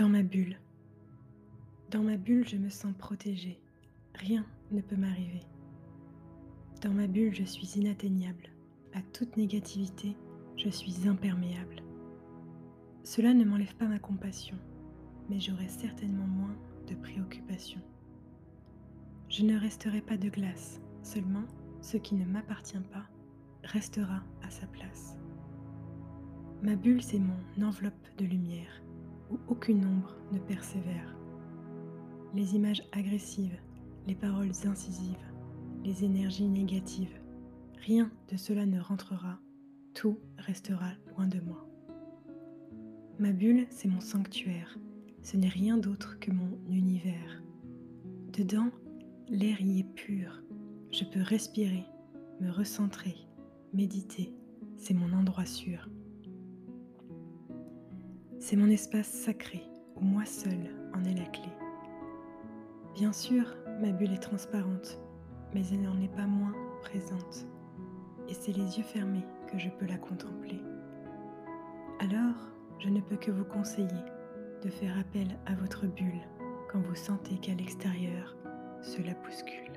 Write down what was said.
Dans ma bulle. Dans ma bulle, je me sens protégée. Rien ne peut m'arriver. Dans ma bulle, je suis inatteignable. À toute négativité, je suis imperméable. Cela ne m'enlève pas ma compassion, mais j'aurai certainement moins de préoccupations. Je ne resterai pas de glace, seulement ce qui ne m'appartient pas restera à sa place. Ma bulle, c'est mon enveloppe de lumière, où aucune ombre ne persévère. Les images agressives, les paroles incisives, les énergies négatives, rien de cela ne rentrera, tout restera loin de moi. Ma bulle, c'est mon sanctuaire, ce n'est rien d'autre que mon univers. Dedans, l'air y est pur, je peux respirer, me recentrer, méditer, c'est mon endroit sûr. C'est mon espace sacré où moi seul en est la clé. Bien sûr, ma bulle est transparente, mais elle n'en est pas moins présente. Et c'est les yeux fermés que je peux la contempler. Alors, je ne peux que vous conseiller de faire appel à votre bulle quand vous sentez qu'à l'extérieur, cela bouscule.